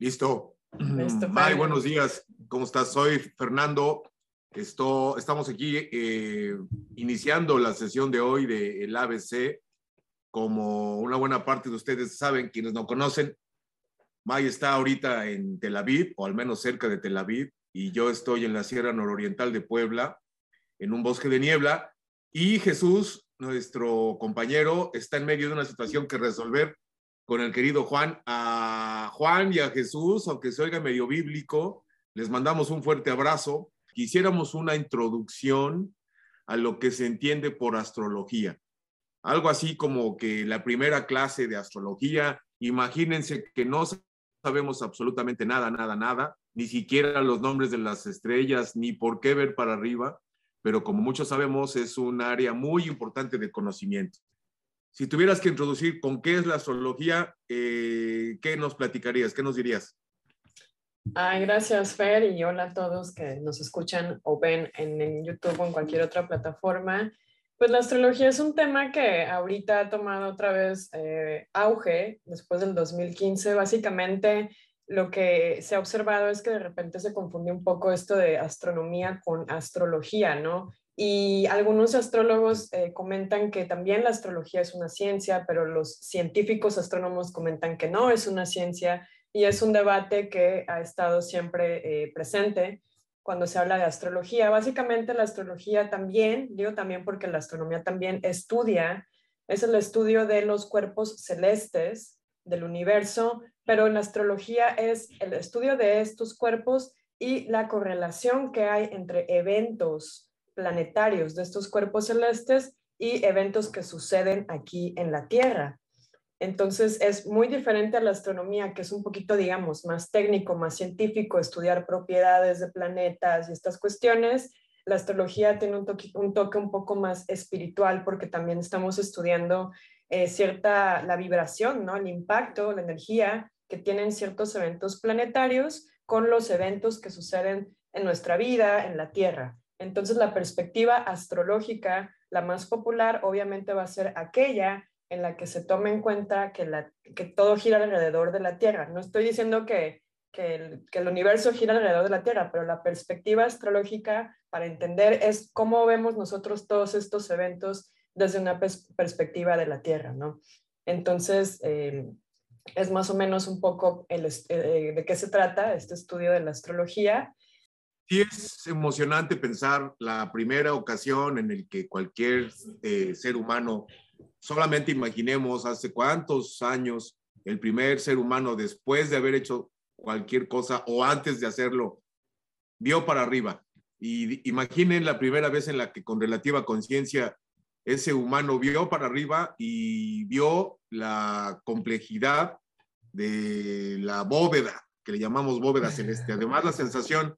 Listo. May, buenos días. ¿Cómo estás? Soy Fernando. Esto, estamos aquí eh, iniciando la sesión de hoy del ABC. Como una buena parte de ustedes saben, quienes no conocen, May está ahorita en Tel Aviv, o al menos cerca de Tel Aviv, y yo estoy en la Sierra Nororiental de Puebla, en un bosque de niebla, y Jesús, nuestro compañero, está en medio de una situación que resolver con el querido Juan. A Juan y a Jesús, aunque se oiga medio bíblico, les mandamos un fuerte abrazo. Quisiéramos una introducción a lo que se entiende por astrología. Algo así como que la primera clase de astrología, imagínense que no sabemos absolutamente nada, nada, nada, ni siquiera los nombres de las estrellas, ni por qué ver para arriba, pero como muchos sabemos, es un área muy importante de conocimiento. Si tuvieras que introducir con qué es la astrología, eh, ¿qué nos platicarías? ¿Qué nos dirías? Ay, gracias, Fer, y hola a todos que nos escuchan o ven en, YouTube o en cualquier otra plataforma. Pues la astrología es un tema que ahorita ha tomado otra vez eh, auge después del 2015. Básicamente, lo que se ha observado es que de repente se confunde un poco esto de astronomía con astrología, ¿no? Y algunos astrólogos eh, comentan que también la astrología es una ciencia, pero los científicos astrónomos comentan que no es una ciencia y es un debate que ha estado siempre eh, presente cuando se habla de astrología. Básicamente la astrología también, digo también porque la astronomía también estudia, es el estudio de los cuerpos celestes del universo, pero la astrología es el estudio de estos cuerpos y la correlación que hay entre eventos planetarios de estos cuerpos celestes y eventos que suceden aquí en la Tierra. Entonces es muy diferente a la astronomía, que es un poquito, digamos, más técnico, más científico, estudiar propiedades de planetas y estas cuestiones. La astrología tiene un toque un, toque un poco más espiritual porque también estamos estudiando eh, cierta, la vibración, ¿no? el impacto, la energía que tienen ciertos eventos planetarios con los eventos que suceden en nuestra vida, en la Tierra. Entonces, la perspectiva astrológica, la más popular, obviamente va a ser aquella en la que se tome en cuenta que, la, que todo gira alrededor de la Tierra. No estoy diciendo que, que, el, universo gira alrededor de la Tierra, pero la perspectiva astrológica para entender es cómo vemos nosotros todos estos eventos desde una perspectiva de la Tierra, ¿no? Entonces, eh, es más o menos un poco eh, de qué se trata este estudio de la astrología es emocionante pensar la primera ocasión en el que cualquier eh, ser humano, solamente imaginemos hace cuántos años el primer ser humano después de haber hecho cualquier cosa o antes de hacerlo, vio para arriba. Y imaginen la primera vez en la que con relativa conciencia ese humano vio para arriba y vio la complejidad de la bóveda, que le llamamos bóveda celeste. Además, la sensación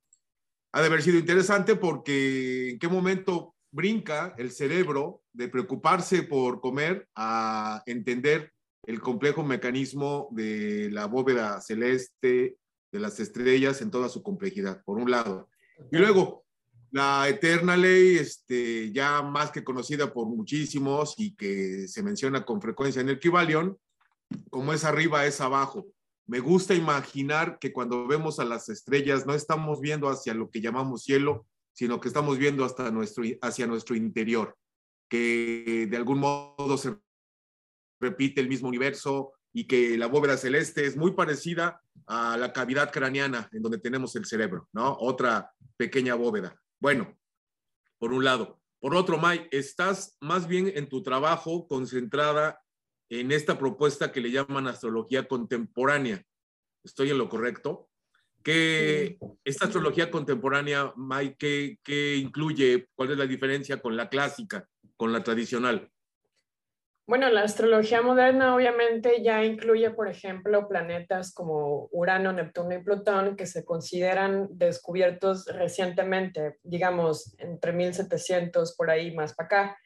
ha de haber sido interesante porque en qué momento brinca el cerebro de preocuparse por comer a entender el complejo mecanismo de la bóveda celeste, de las estrellas en toda su complejidad, por un lado. Y luego, la eterna ley, este, ya más que conocida por muchísimos y que se menciona con frecuencia en el Kibalión, como es arriba, es abajo me gusta imaginar que cuando vemos a las estrellas no estamos viendo hacia lo que llamamos cielo, sino que estamos viendo hasta nuestro, hacia nuestro interior, que de algún modo se repite el mismo universo y que la bóveda celeste es muy parecida a la cavidad craneana en donde tenemos el cerebro, ¿no? Otra pequeña bóveda. Bueno, por un lado. Por otro, May, estás más bien en tu trabajo concentrada en esta propuesta que le llaman astrología contemporánea. ¿Estoy en lo correcto? ¿Qué, esta astrología contemporánea, Mike, qué, incluye? ¿Cuál es la diferencia con la clásica, con la tradicional? Bueno, la astrología moderna obviamente ya incluye, por ejemplo, planetas como Urano, Neptuno y Plutón que se consideran descubiertos recientemente, digamos, entre 1700 por ahí más para acá.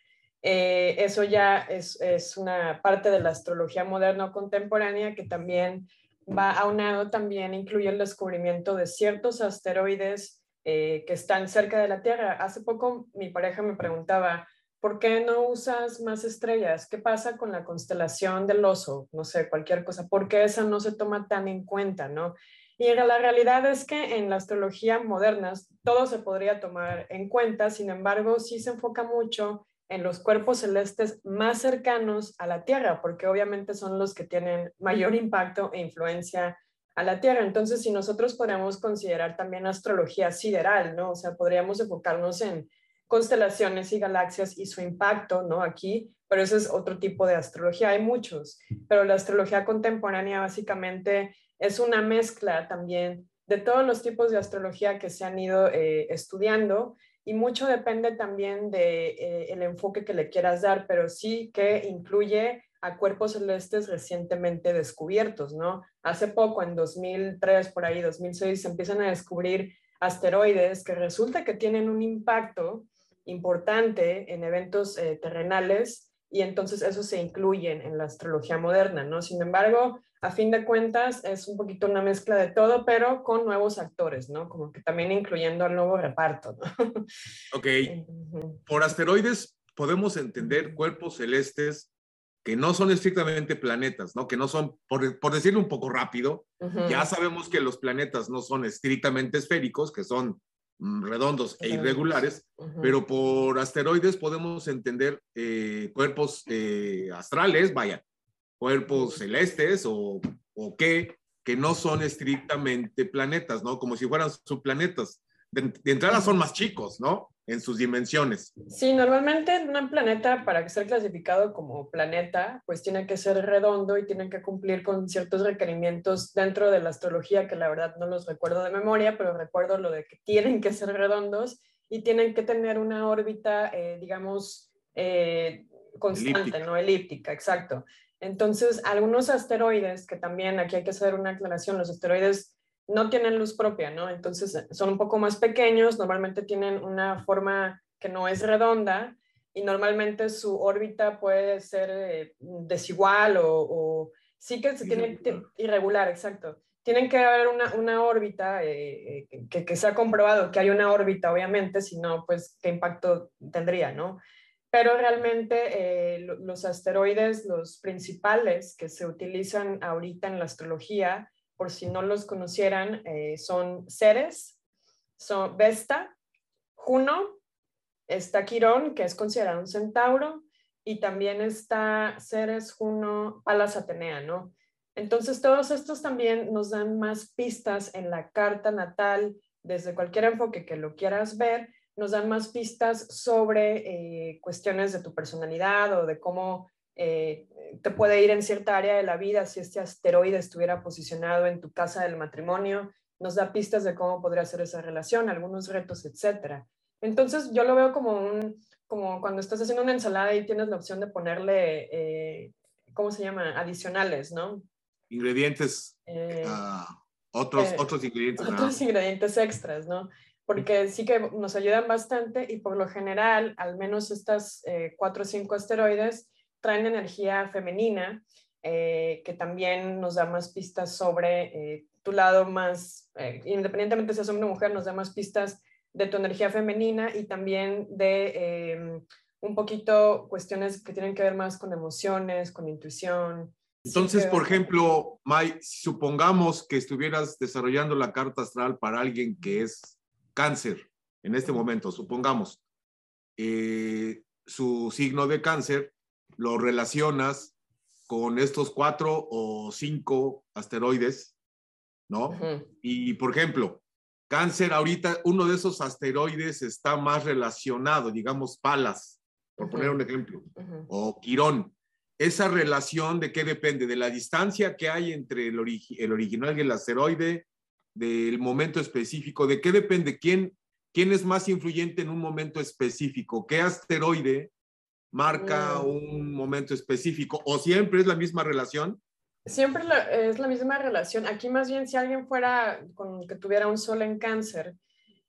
Eh, eso ya es, una parte de la astrología moderna o contemporánea que también va aunado, también incluye el descubrimiento de ciertos asteroides eh, que están cerca de la Tierra. Hace poco mi pareja me preguntaba, ¿por qué no usas más estrellas? ¿Qué pasa con la constelación del oso? No sé, cualquier cosa. ¿Por qué esa no se toma tan en cuenta, no? Y la realidad es que en la astrología moderna todo se podría tomar en cuenta, sin embargo, sí se enfoca mucho en los cuerpos celestes más cercanos a la Tierra, porque obviamente son los que tienen mayor impacto e influencia a la Tierra. Entonces, si nosotros podríamos considerar también astrología sideral, ¿no? O sea, podríamos enfocarnos en constelaciones y galaxias y su impacto, ¿no? Aquí, pero ese es otro tipo de astrología, hay muchos, pero la astrología contemporánea básicamente es una mezcla también de todos los tipos de astrología que se han ido eh, estudiando y mucho depende también de eh, enfoque que le quieras dar, pero sí que incluye a cuerpos celestes recientemente descubiertos, ¿no? Hace poco, en 2003, por ahí, 2006, se empiezan a descubrir asteroides que resulta que tienen un impacto importante en eventos eh, terrenales y entonces eso se incluye en la astrología moderna, ¿no? Sin embargo, a fin de cuentas es un poquito una mezcla de todo, pero con nuevos actores, ¿no? Como que también incluyendo al nuevo reparto, ¿no? Ok. Por asteroides podemos entender cuerpos celestes que no son estrictamente planetas, ¿no? Que no son, por, por decirlo un poco rápido, ya sabemos que los planetas no son estrictamente esféricos, que son mm, redondos e irregulares, pero por asteroides podemos entender eh, cuerpos eh, astrales, vaya, cuerpos celestes o, o qué, que no son estrictamente planetas, ¿no? Como si fueran subplanetas. De, de entrada son más chicos, ¿no? en sus dimensiones. Sí, normalmente un planeta, para ser clasificado como planeta, pues tiene que ser redondo y tiene que cumplir con ciertos requerimientos dentro de la astrología, que la verdad no los recuerdo de memoria, pero recuerdo lo de que tienen que ser redondos y tienen que tener una órbita, eh, digamos, eh, constante, no elíptica, exacto. Entonces, algunos asteroides, que también aquí hay que hacer una aclaración, los asteroides no tienen luz propia, ¿no? Entonces eh, son un poco más pequeños, normalmente tienen una forma que no es redonda y normalmente su órbita puede ser eh, desigual o, sí que se tiene irregular, exacto. Tienen que haber una, una órbita eh, que, que, se ha comprobado que hay una órbita, obviamente, si no, pues qué impacto tendría, ¿no? Pero realmente los asteroides, los principales que se utilizan ahorita en la astrología, por si no los conocieran, eh, son Ceres, son Vesta, Juno, está Quirón, que es considerado un centauro, y también está Ceres, Juno, Palas Atenea, ¿no? Entonces, todos estos también nos dan más pistas en la carta natal, desde cualquier enfoque que lo quieras ver, nos dan más pistas sobre eh, cuestiones de tu personalidad o de cómo eh, te puede ir en cierta área de la vida si este asteroide estuviera posicionado en tu casa del matrimonio, nos da pistas de cómo podría ser esa relación, algunos retos, etc. Entonces yo lo veo como un, como cuando estás haciendo una ensalada y tienes la opción de ponerle, eh, ¿cómo se llama? Adicionales, ¿no? Ingredientes, eh, ah, otros, otros ingredientes. Otros ingredientes extras, ¿no? Porque sí que nos ayudan bastante y por lo general, al menos estas cuatro o cinco asteroides, traen energía femenina, eh, que también nos da más pistas sobre eh, tu lado más, eh, independientemente si es hombre o mujer, nos da más pistas de tu energía femenina y también de em, un poquito cuestiones que tienen que ver más con emociones, con intuición. Entonces, por ejemplo, May, supongamos que estuvieras desarrollando la carta astral para alguien que es cáncer en este momento, supongamos, su signo de cáncer lo relacionas con estos cuatro o cinco asteroides, ¿no? Y por ejemplo, cáncer, ahorita uno de esos asteroides está más relacionado, digamos, Palas, por poner un ejemplo, o Quirón. Esa relación de qué depende, de la distancia que hay entre el, el original y el asteroide, del momento específico, de qué depende, quién, quién es más influyente en un momento específico, qué asteroide marca mm. un momento específico o siempre es la misma relación? Siempre es la misma relación. Aquí más bien si alguien fuera con que tuviera un sol en cáncer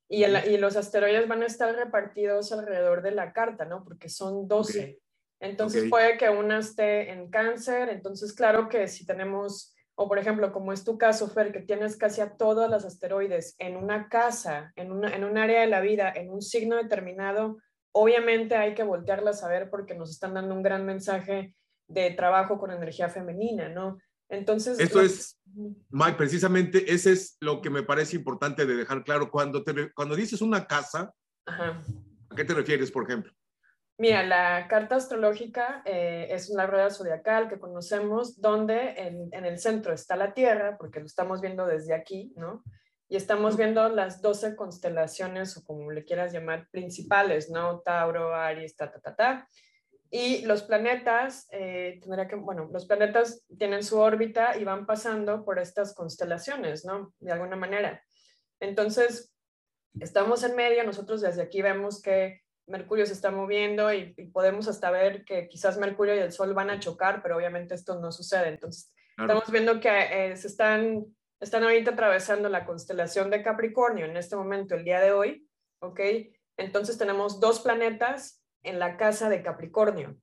y, y los asteroides van a estar repartidos alrededor de la carta, ¿no? Porque son 12. Entonces puede que una esté en cáncer. Entonces, claro que si tenemos, o por ejemplo, como es tu caso, Fer, que tienes casi a todos los asteroides en una casa, en, una, en un área de la vida, en un signo determinado, Obviamente hay que voltearlas a ver porque nos están dando un gran mensaje de trabajo con energía femenina, ¿no? Entonces... Esto es, Mike, precisamente ese es lo que me parece importante de dejar claro. Cuando, te, cuando dices una casa, ¿a qué te refieres, por ejemplo? Mira, la carta astrológica eh, es una rueda zodiacal que conocemos donde en, en, el centro está la Tierra, porque lo estamos viendo desde aquí, ¿no? Y estamos viendo las 12 constelaciones, o como le quieras llamar, principales, ¿no? Tauro, Aries, ta, ta, ta, ta. Y los planetas, eh, tendría que, bueno, los planetas tienen su órbita y van pasando por estas constelaciones, ¿no? De alguna manera. Entonces, estamos en medio, nosotros desde aquí vemos que Mercurio se está moviendo y, podemos hasta ver que quizás Mercurio y el Sol van a chocar, pero obviamente esto no sucede. Entonces, estamos viendo que eh, se están, están ahorita atravesando la constelación de Capricornio en este momento, el día de hoy, ¿ok? Entonces tenemos dos planetas en la casa de Capricornio,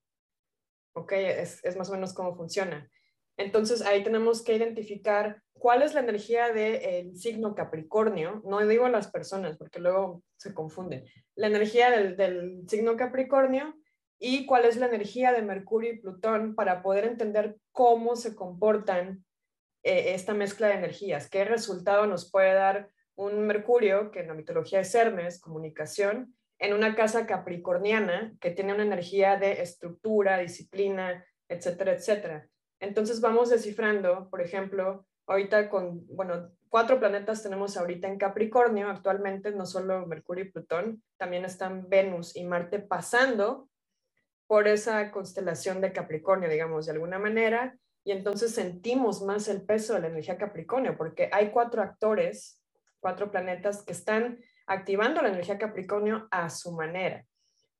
¿ok? Es, es más o menos cómo funciona. Entonces ahí tenemos que identificar cuál es la energía del signo Capricornio. No digo las personas porque luego se confunden. La energía del, signo Capricornio y cuál es la energía de Mercurio y Plutón para poder entender cómo se comportan eh, esta mezcla de energías. ¿Qué resultado nos puede dar un Mercurio, que en la mitología es Hermes, comunicación, en una casa capricorniana que tiene una energía de estructura, disciplina, etcétera, etcétera? Entonces vamos descifrando, por ejemplo, ahorita con, bueno, cuatro planetas tenemos ahorita en Capricornio actualmente, no solo Mercurio y Plutón, también están Venus y Marte pasando por esa constelación de Capricornio, digamos, de alguna manera, y entonces sentimos más el peso de la energía Capricornio, porque hay cuatro actores, cuatro planetas que están activando la energía Capricornio a su manera.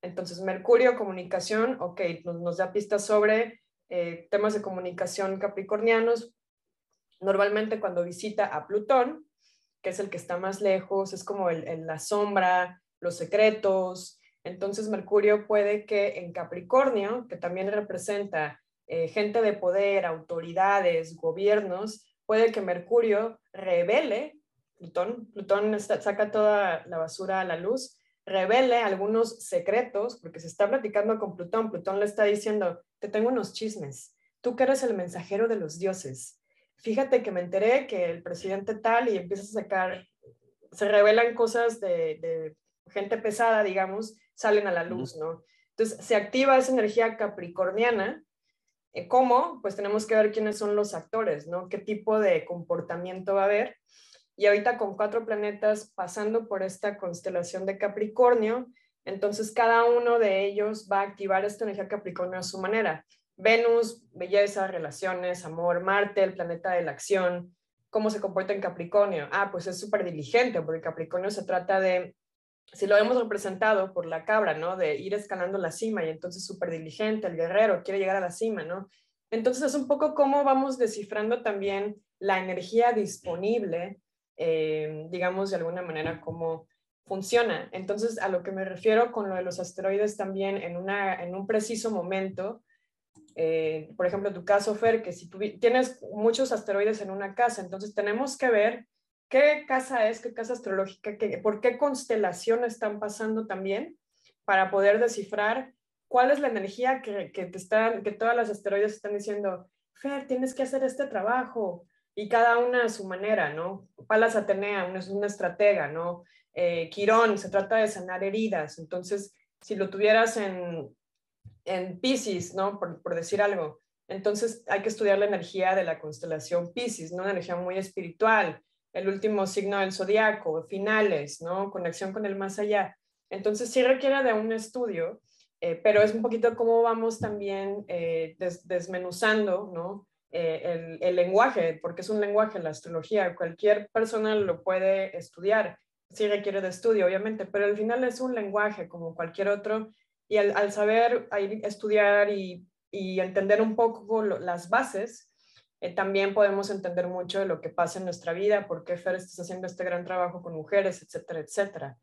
Entonces, Mercurio, comunicación, ok, nos, nos da pistas sobre eh, temas de comunicación capricornianos, normalmente cuando visita a Plutón, que es el que está más lejos, es como el, la sombra, los secretos. Entonces Mercurio puede que en Capricornio, que también representa eh, gente de poder, autoridades, gobiernos, puede que Mercurio revele, Plutón, Plutón saca toda la basura a la luz, revele algunos secretos, porque se está platicando con Plutón, Plutón le está diciendo, te tengo unos chismes, tú que eres el mensajero de los dioses, fíjate que me enteré que el presidente tal y empieza a sacar, se revelan cosas de, gente pesada, digamos, salen a la luz, ¿no? Entonces se activa esa energía capricorniana. Eh, ¿Cómo? Pues tenemos que ver quiénes son los actores, ¿no? ¿Qué tipo de comportamiento va a haber? Y ahorita con cuatro planetas pasando por esta constelación de Capricornio, entonces cada uno de ellos va a activar esta energía Capricornio a su manera. Venus, belleza, relaciones, amor, Marte, el planeta de la acción, cómo se comporta en Capricornio. Ah, pues es súper diligente, porque Capricornio se trata de, si lo hemos representado por la cabra, ¿no? De ir escalando la cima y entonces súper diligente, el guerrero quiere llegar a la cima, ¿no? Entonces es un poco cómo vamos descifrando también la energía disponible eh, digamos, de alguna manera cómo funciona. Entonces, a lo que me refiero con lo de los asteroides también en, una, en un preciso momento, eh, por ejemplo, tu caso, Fer, que si tienes muchos asteroides en una casa, entonces tenemos que ver qué casa es, qué casa astrológica, qué, por qué constelación están pasando también, para poder descifrar cuál es la energía que, que, te están, que todas las asteroides están diciendo, Fer, tienes que hacer este trabajo, y cada una a su manera, ¿no? Palas Atenea es una estratega, ¿no? Eh, Quirón se trata de sanar heridas, entonces si lo tuvieras en, en Pisces, ¿no? Por, por, decir algo, entonces hay que estudiar la energía de la constelación Pisces, ¿no? Una energía muy espiritual, el último signo del zodiaco, finales, ¿no? Conexión con el más allá. Entonces sí requiere de un estudio, eh, pero es un poquito cómo vamos también eh, desmenuzando, ¿no? Eh, el, lenguaje, porque es un lenguaje la astrología, cualquier persona lo puede estudiar, sí requiere de estudio, obviamente, pero al final es un lenguaje como cualquier otro, y al, saber estudiar y, entender un poco las bases, eh, también podemos entender mucho de lo que pasa en nuestra vida, por qué Fer estás haciendo este gran trabajo con mujeres, etcétera, etcétera.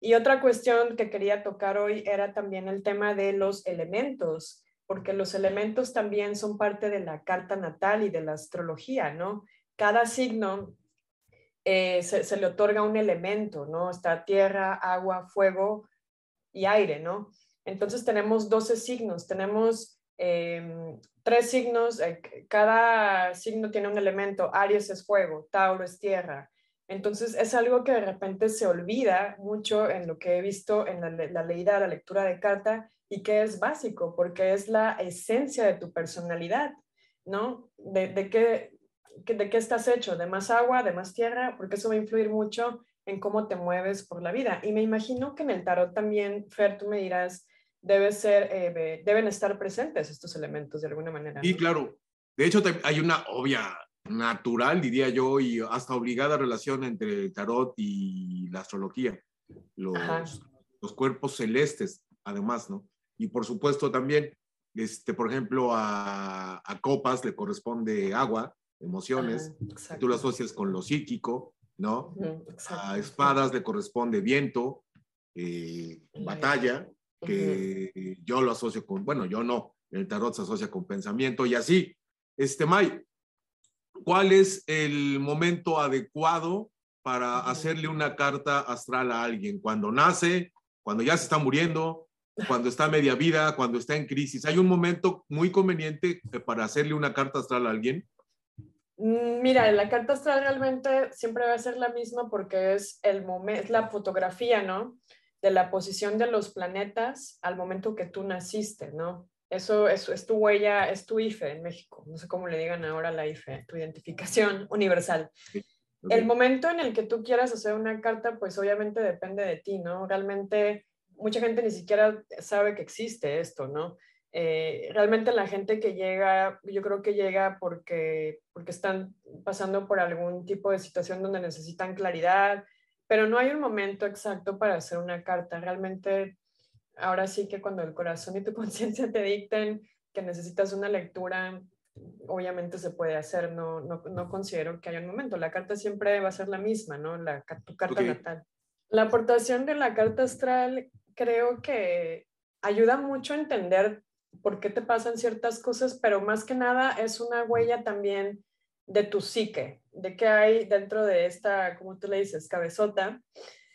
Y otra cuestión que quería tocar hoy era también el tema de los elementos porque los elementos también son parte de la carta natal y de la astrología, ¿no? Cada signo eh, se, le otorga un elemento, ¿no? Está tierra, agua, fuego y aire, ¿no? Entonces tenemos 12 signos, tenemos em, tres signos, eh, cada signo tiene un elemento, Aries es fuego, Tauro es tierra. Entonces es algo que de repente se olvida mucho en lo que he visto en la, la leída, la lectura de carta y que es básico porque es la esencia de tu personalidad, ¿no? De, de, qué, de qué estás hecho, de más agua, de más tierra, porque eso va a influir mucho en cómo te mueves por la vida. Y me imagino que en el tarot también, Fer, tú me dirás, debe ser, eh, deben estar presentes estos elementos de alguna manera. Sí, claro. De hecho, hay una obvia, natural, diría yo, y hasta obligada relación entre el tarot y la astrología. Los, los cuerpos celestes, además, ¿no? Y por supuesto también, este, por ejemplo, a, a copas le corresponde agua, emociones, tú lo asocias con lo psíquico, ¿no? a espadas le corresponde viento, eh, batalla, que yo lo asocio con, bueno, yo no, el tarot se asocia con pensamiento y así. Este, May, ¿cuál es el momento adecuado para hacerle una carta astral a alguien? Cuando nace, cuando ya se está muriendo, cuando está a media vida, cuando está en crisis. ¿Hay un momento muy conveniente para hacerle una carta astral a alguien? Mm, mira, la carta astral realmente siempre va a ser la misma porque es el momento, es la fotografía, ¿no? De la posición de los planetas al momento que tú naciste, ¿no? Eso, eso es tu huella, es tu IFE en México. No sé cómo le digan ahora la IFE, tu identificación universal. El momento en el que tú quieras hacer una carta, pues obviamente depende de ti, ¿no? Realmente mucha gente ni siquiera sabe que existe esto, ¿no? Eh, realmente la gente que llega, yo creo que llega porque, porque están pasando por algún tipo de situación donde necesitan claridad, pero no hay un momento exacto para hacer una carta. Realmente, ahora sí que cuando el corazón y tu conciencia te dicten que necesitas una lectura, obviamente se puede hacer, no, no, no, considero que haya un momento. La carta siempre va a ser la misma, ¿no? La, tu carta natal. La aportación de la carta astral creo que ayuda mucho a entender por qué te pasan ciertas cosas, pero más que nada es una huella también de tu psique, de qué hay dentro de esta, como tú le dices, cabezota,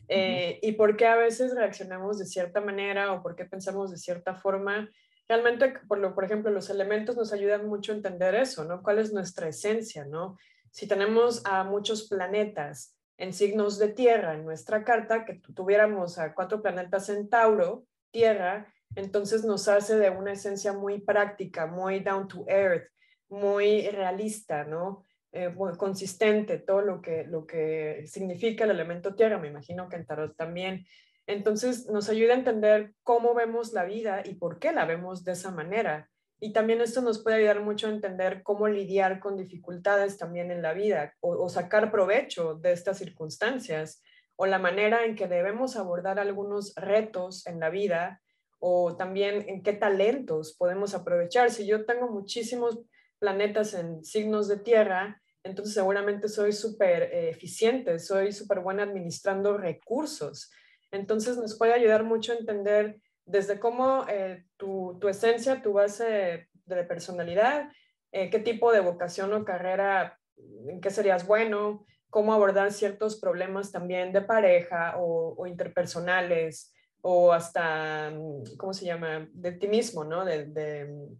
eh, y por qué a veces reaccionamos de cierta manera o por qué pensamos de cierta forma. Realmente, por, lo, por ejemplo, los elementos nos ayudan mucho a entender eso, ¿no? ¿Cuál es nuestra esencia, ¿no? Si tenemos a muchos planetas en signos de tierra en nuestra carta, que tuviéramos a cuatro planetas en Tauro, tierra, entonces nos hace de una esencia muy práctica, muy down to earth, muy realista, ¿no? Eh, muy consistente, todo lo que, lo que significa el elemento tierra, me imagino que en tarot también. Entonces nos ayuda a entender cómo vemos la vida y por qué la vemos de esa manera. Y también esto nos puede ayudar mucho a entender cómo lidiar con dificultades también en la vida o, sacar provecho de estas circunstancias o la manera en que debemos abordar algunos retos en la vida o también en qué talentos podemos aprovechar. Si yo tengo muchísimos planetas en signos de tierra, entonces seguramente soy súper eh, eficiente, soy súper buena administrando recursos. Entonces nos puede ayudar mucho a entender desde cómo eh, tu, tu, esencia, tu base de personalidad, eh, qué tipo de vocación o carrera, en qué serías bueno, cómo abordar ciertos problemas también de pareja o, interpersonales, o hasta, mm, ¿cómo se llama?, de ti mismo, ¿no? De mm,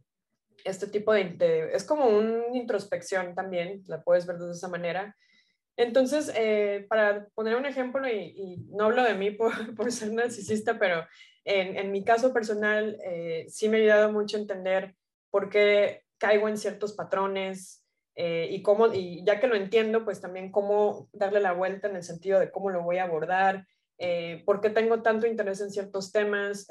este tipo de, es como una introspección también, la puedes ver de esa manera. Entonces, eh, para poner un ejemplo, y, no hablo de mí por, ser narcisista, pero en, mi caso personal, eh, sí me ha ayudado mucho a entender por qué caigo en ciertos patrones eh, y cómo, y ya que lo entiendo, pues también cómo darle la vuelta en el sentido de cómo lo voy a abordar, por qué tengo tanto interés en ciertos temas,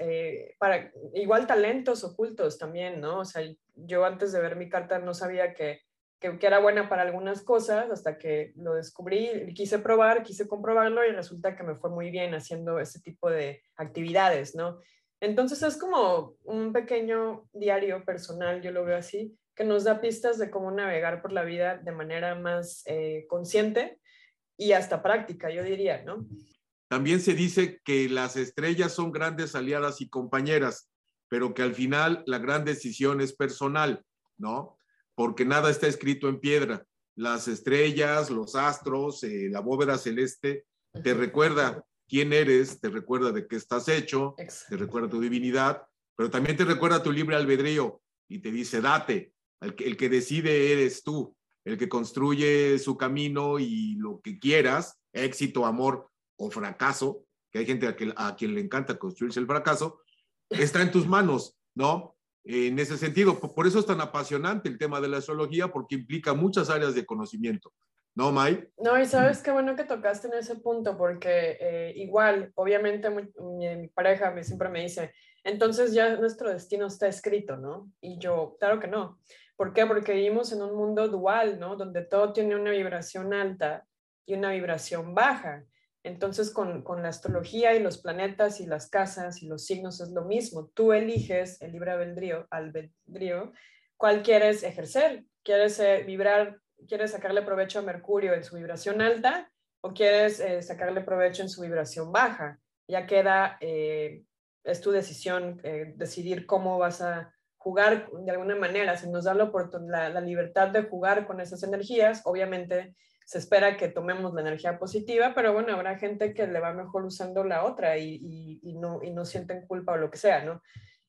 para igual talentos ocultos también, ¿no? O sea, yo antes de ver mi carta no sabía que, que, era buena para algunas cosas hasta que lo descubrí, quise probar, quise comprobarlo y resulta que me fue muy bien haciendo ese tipo de actividades, ¿no? Entonces es como un pequeño diario personal, yo lo veo así, que nos da pistas de cómo navegar por la vida de manera más eh, consciente y hasta práctica, yo diría, ¿no? También se dice que las estrellas son grandes aliadas y compañeras, pero que al final la gran decisión es personal, ¿no? Porque nada está escrito en piedra. Las estrellas, los astros, eh, la bóveda celeste, te recuerda quién eres, te recuerda de qué estás hecho, te recuerda tu divinidad, pero también te recuerda tu libre albedrío. y te dice, date, el que, el que decide eres tú, el que construye su camino y lo que quieras, éxito, amor o fracaso, que hay gente a, que, a quien le encanta construirse el fracaso, está en tus manos, ¿no? En ese sentido, por eso es tan apasionante el tema de la astrología, porque implica muchas áreas de conocimiento. ¿No, May? No, y sabes qué bueno que tocaste en ese punto, porque eh, igual, obviamente mi, mi, pareja me, siempre me dice, entonces ya nuestro destino está escrito, ¿no? Y yo, claro que no. ¿Por qué? Porque vivimos en un mundo dual, ¿no? Donde todo tiene una vibración alta y una vibración baja. Entonces, con, con, la astrología y los planetas y las casas y los signos es lo mismo. Tú eliges el libre albedrío, albedrío cuál quieres ejercer. ¿Quieres eh, vibrar, quieres sacarle provecho a Mercurio en su vibración alta o quieres eh, sacarle provecho en su vibración baja? Ya queda, eh, es tu decisión eh, decidir cómo vas a jugar de alguna manera. Si nos da la, la, la libertad de jugar con esas energías, obviamente se espera que tomemos la energía positiva, pero bueno, habrá gente que le va mejor usando la otra y, y, no, y no sienten culpa o lo que sea, ¿no?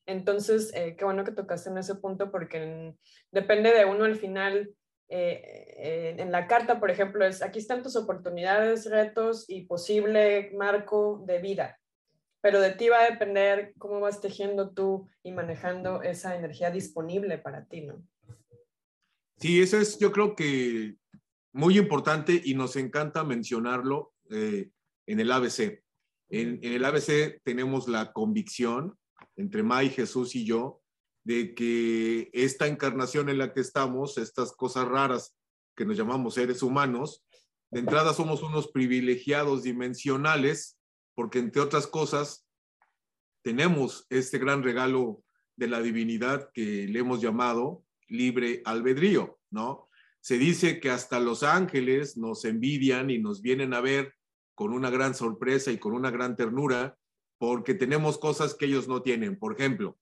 Entonces, eh, qué bueno que tocaste en ese punto porque depende de uno al final. Eh, en la carta, por ejemplo, es aquí están tus oportunidades, retos y posible marco de vida. Pero de ti va a depender cómo vas tejiendo tú y manejando esa energía disponible para ti, ¿no? Sí, eso es, yo creo que muy importante y nos encanta mencionarlo eh, en el ABC. En, en, el ABC tenemos la convicción entre May, Jesús y yo de que esta encarnación en la que estamos, estas cosas raras que nos llamamos seres humanos, de entrada somos unos privilegiados dimensionales, porque entre otras cosas tenemos este gran regalo de la divinidad que le hemos llamado libre albedrío, ¿no? Se dice que hasta los ángeles nos envidian y nos vienen a ver con una gran sorpresa y con una gran ternura porque tenemos cosas que ellos no tienen. Por ejemplo,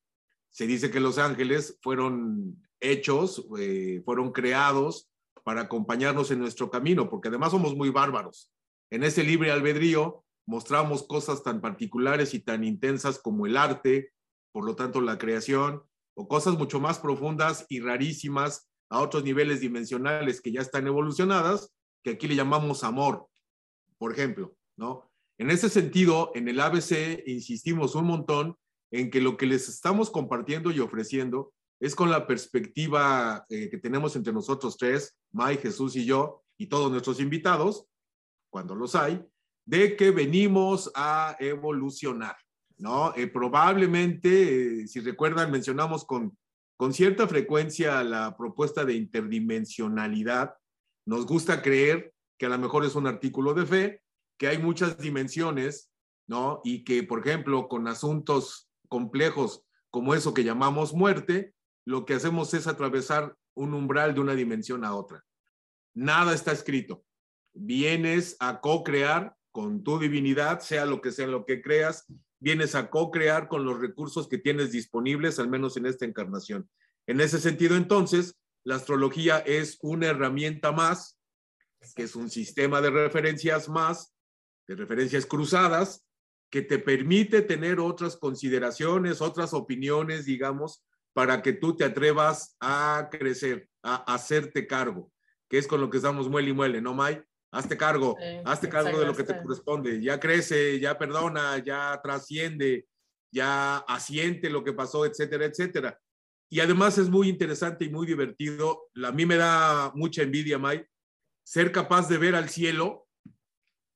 se dice que los ángeles fueron hechos, eh, fueron creados para acompañarnos en nuestro camino, porque además somos muy bárbaros. En ese libre albedrío mostramos cosas tan particulares y tan intensas como el arte, por lo tanto la creación, o cosas mucho más profundas y rarísimas a otros niveles dimensionales que ya están evolucionadas, que aquí le llamamos amor, por ejemplo, ¿no? En ese sentido, en el ABC insistimos un montón en que lo que les estamos compartiendo y ofreciendo es con la perspectiva eh, que tenemos entre nosotros tres, May, Jesús y yo, y todos nuestros invitados, cuando los hay, de que venimos a evolucionar, ¿no? Eh, probablemente, eh, si recuerdan, mencionamos con con cierta frecuencia la propuesta de interdimensionalidad. Nos gusta creer que a lo mejor es un artículo de fe, que hay muchas dimensiones, ¿no? Y que, por ejemplo, con asuntos complejos como eso que llamamos muerte, lo que hacemos es atravesar un umbral de una dimensión a otra. Nada está escrito. Vienes a co-crear con tu divinidad, sea lo que sea lo que creas, vienes a co-crear con los recursos que tienes disponibles, al menos en esta encarnación. En ese sentido, entonces, la astrología es una herramienta más, que es un sistema de referencias más, de referencias cruzadas, que te permite tener otras consideraciones, otras opiniones, digamos, para que tú te atrevas a crecer, a hacerte cargo, que es con lo que estamos muele y muele, ¿no, May? Hazte cargo, hazte cargo de lo que te corresponde, ya crece, ya perdona, ya trasciende, ya asiente lo que pasó, etcétera, etcétera. Y además es muy interesante y muy divertido. A mí me da mucha envidia, Mike, ser capaz de ver al cielo,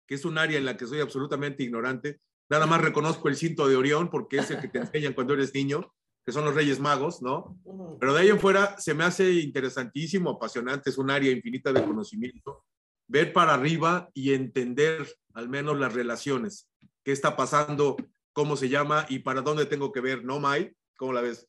que es un área en la que soy absolutamente ignorante. Nada más reconozco el cinto de Orión porque es el que te enseñan cuando eres niño, que son los Reyes Magos, ¿no? Pero de ahí en fuera se me hace interesantísimo, apasionante, es un área infinita de conocimiento ver para arriba y entender al menos las relaciones, qué está pasando, cómo se llama y para dónde tengo que ver, ¿no, Mai? ¿Cómo la ves?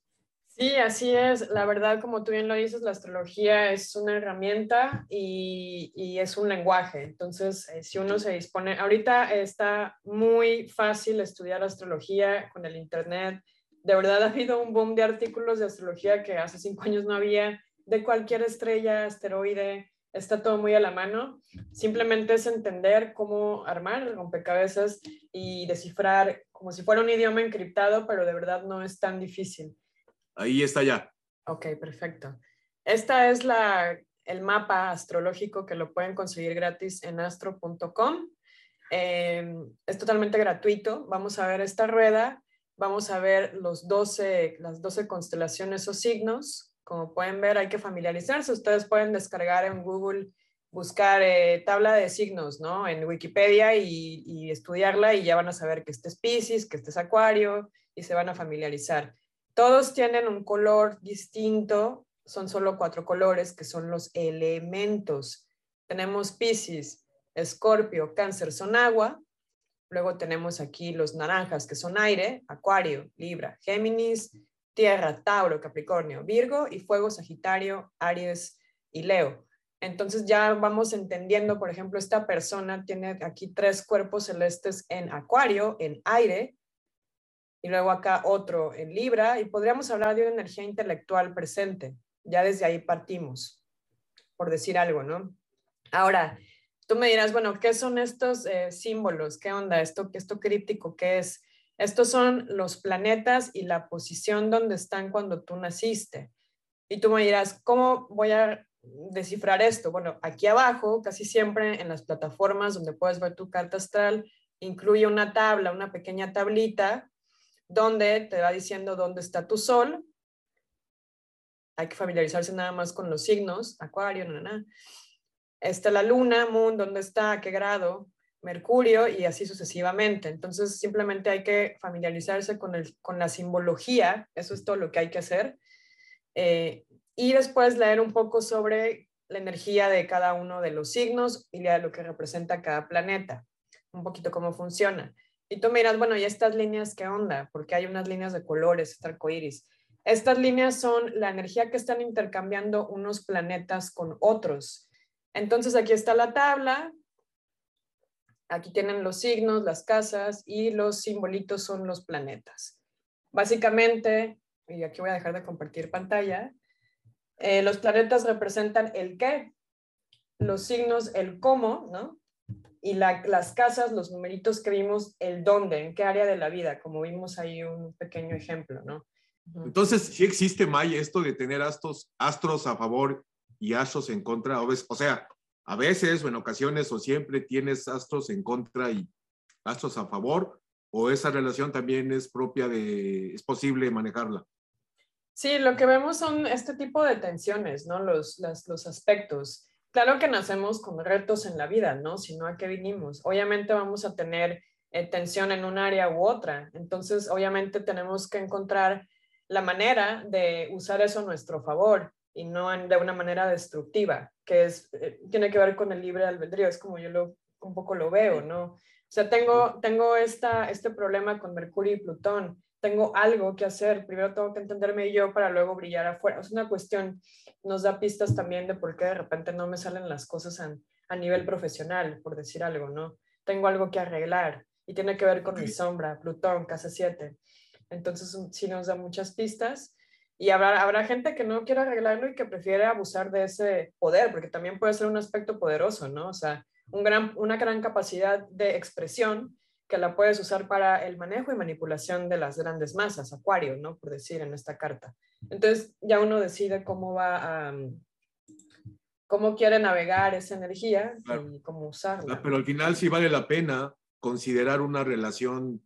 Sí, así es. La verdad, como tú bien lo dices, la astrología es una herramienta y, y es un lenguaje. Entonces, eh, si uno se dispone, ahorita está muy fácil estudiar astrología con el Internet. De verdad ha habido un boom de artículos de astrología que hace cinco años no había, de cualquier estrella, asteroide, está todo muy a la mano. Simplemente es entender cómo armar el rompecabezas y descifrar como si fuera un idioma encriptado, pero de verdad no es tan difícil. Ahí está ya. Ok, perfecto. Esta es la, el mapa astrológico que lo pueden conseguir gratis en astro.com. Em, es totalmente gratuito. Vamos a ver esta rueda. Vamos a ver los 12, las 12 constelaciones o signos. Como pueden ver, hay que familiarizarse. Ustedes pueden descargar en Google, buscar eh, tabla de signos, ¿no? En Wikipedia y, y, estudiarla y ya van a saber que este es Pisces, que este es Acuario y se van a familiarizar. Todos tienen un color distinto, son solo cuatro colores que son los elementos. Tenemos Pisces, Escorpio, Cáncer son agua. Luego tenemos aquí los naranjas que son aire, Acuario, Libra, Géminis, Tierra, Tauro, Capricornio, Virgo y Fuego, Sagitario, Aries y Leo. Entonces ya vamos entendiendo, por ejemplo, esta persona tiene aquí tres cuerpos celestes en Acuario, en aire, y luego acá otro en Libra, y podríamos hablar de una energía intelectual presente. Ya desde ahí partimos, por decir algo, ¿no? Ahora, tú me dirás, bueno, ¿qué son estos eh, símbolos? ¿Qué onda? ¿Esto, ¿Esto críptico qué es? Estos son los planetas y la posición donde están cuando tú naciste. Y tú me dirás, ¿cómo voy a descifrar esto? Bueno, aquí abajo, casi siempre en las plataformas donde puedes ver tu carta astral, incluye una tabla, una pequeña tablita donde te va diciendo dónde está tu sol. Hay que familiarizarse nada más con los signos, acuario, nada, Está la luna, moon, dónde está, qué grado, mercurio y así sucesivamente. Entonces simplemente hay que familiarizarse con, el, con la simbología, eso es todo lo que hay que hacer. Eh, y después leer un poco sobre la energía de cada uno de los signos y lo que representa cada planeta, un poquito cómo funciona. Y tú miras, bueno, ¿y estas líneas qué onda? Porque hay unas líneas de colores, este arcoíris. Estas líneas son la energía que están intercambiando unos planetas con otros. Entonces aquí está la tabla. Aquí tienen los signos, las casas y los simbolitos son los planetas. Básicamente, y aquí voy a dejar de compartir pantalla, eh, los planetas representan el qué, los signos el cómo, ¿no? y las casas, los numeritos que vimos, el dónde, en qué área de la vida, como vimos ahí un pequeño ejemplo, ¿no? Entonces, sí existe, May, esto de tener astros, astros a favor y astros en contra. O sea, a veces o en ocasiones o siempre tienes astros en contra y astros a favor, o esa relación también es propia de, es posible manejarla. Sí, lo que vemos son este tipo de tensiones, ¿no? Los, los aspectos. Claro que nacemos con retos en la vida, ¿no? Si no, ¿a qué vinimos? Obviamente vamos a tener eh, tensión en un área u otra. Entonces, obviamente tenemos que encontrar la manera de usar eso a nuestro favor y no de una manera destructiva, que es, eh, tiene que ver con el libre albedrío, es como yo lo, un poco lo veo, ¿no? O sea, tengo, tengo esta, este problema con Mercurio y Plutón tengo algo que hacer, primero tengo que entenderme yo para luego brillar afuera. Es una cuestión, nos da pistas también de por qué de repente no me salen las cosas a, a nivel profesional, por decir algo, ¿no? Tengo algo que arreglar y tiene que ver con mi sombra, Plutón, casa 7. Entonces sí nos da muchas pistas y habrá, habrá gente que no quiere arreglarlo y que prefiere abusar de ese poder, porque también puede ser un aspecto poderoso, ¿no? O sea, un gran, una gran capacidad de expresión que la puedes usar para el manejo y manipulación de las grandes masas, acuario, ¿no? Por decir en esta carta. Entonces ya uno decide cómo va a, mm, cómo quiere navegar esa energía y cómo usarla. Pero al final sí vale la pena considerar una relación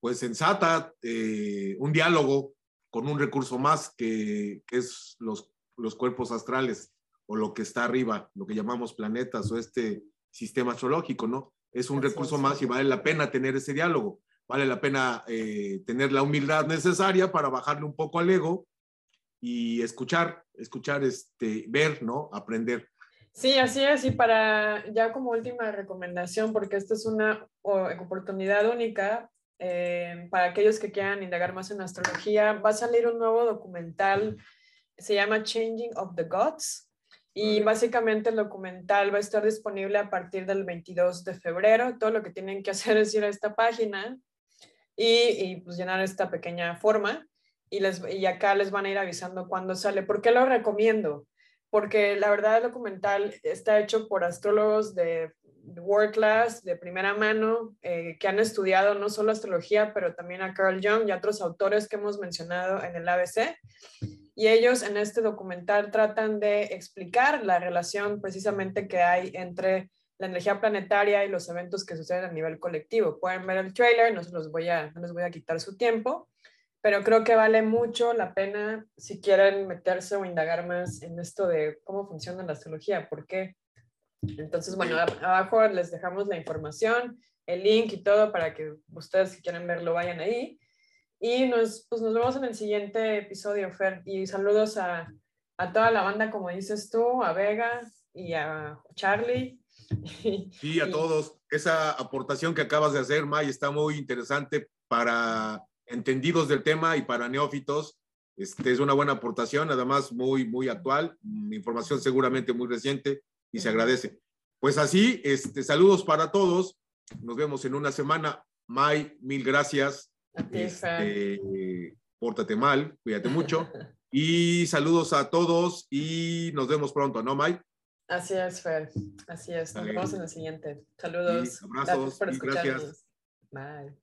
pues sensata, eh, un diálogo con un recurso más que, que es los, los cuerpos astrales o lo que está arriba, lo que llamamos planetas o este sistema astrológico, ¿no? es un recurso más y vale la pena tener ese diálogo. Vale la pena eh, tener la humildad necesaria para bajarle un poco al ego y escuchar, escuchar, este, ver, ¿no? Aprender. Sí, así es. Y para ya como última recomendación, porque esta es una oportunidad única eh, para aquellos que quieran indagar más en astrología, va a salir un nuevo documental, se llama Changing of the Gods. Y básicamente el documental va a estar disponible a partir del 22 de febrero. Todo lo que tienen que hacer es ir a esta página y, pues llenar esta pequeña forma y, les, y acá les van a ir avisando cuándo sale. ¿Por qué lo recomiendo? Porque la verdad el documental está hecho por astrólogos de, world class, de primera mano, eh, que han estudiado no solo astrología, pero también a Carl Jung y a otros autores que hemos mencionado en el ABC y ellos en este documental tratan de explicar la relación precisamente que hay entre la energía planetaria y los eventos que suceden a nivel colectivo. Pueden ver el trailer, no, los voy a, no les voy a quitar su tiempo, pero creo que vale mucho la pena si quieren meterse o indagar más en esto de cómo funciona la astrología, por qué. Entonces, bueno, abajo les dejamos la información, el link y todo para que ustedes si quieren verlo vayan ahí. Y nos, pues nos vemos en el siguiente episodio, Fer. Y saludos a, a toda la banda, como dices tú, a Vega y a Charlie. Sí, a todos. Esa aportación que acabas de hacer, May, está muy interesante para entendidos del tema y para neófitos. Este, es una buena aportación, además muy, muy actual, información seguramente muy reciente y se agradece. Pues así, este, saludos para todos. Nos vemos en una semana. May, mil gracias. Este, pórtate mal, cuídate mucho. y saludos a todos y nos vemos pronto, ¿no, Mike? Así es, Fer. Así es. Nos vemos en el siguiente. Saludos. abrazos. Gracias por escucharnos. Bye.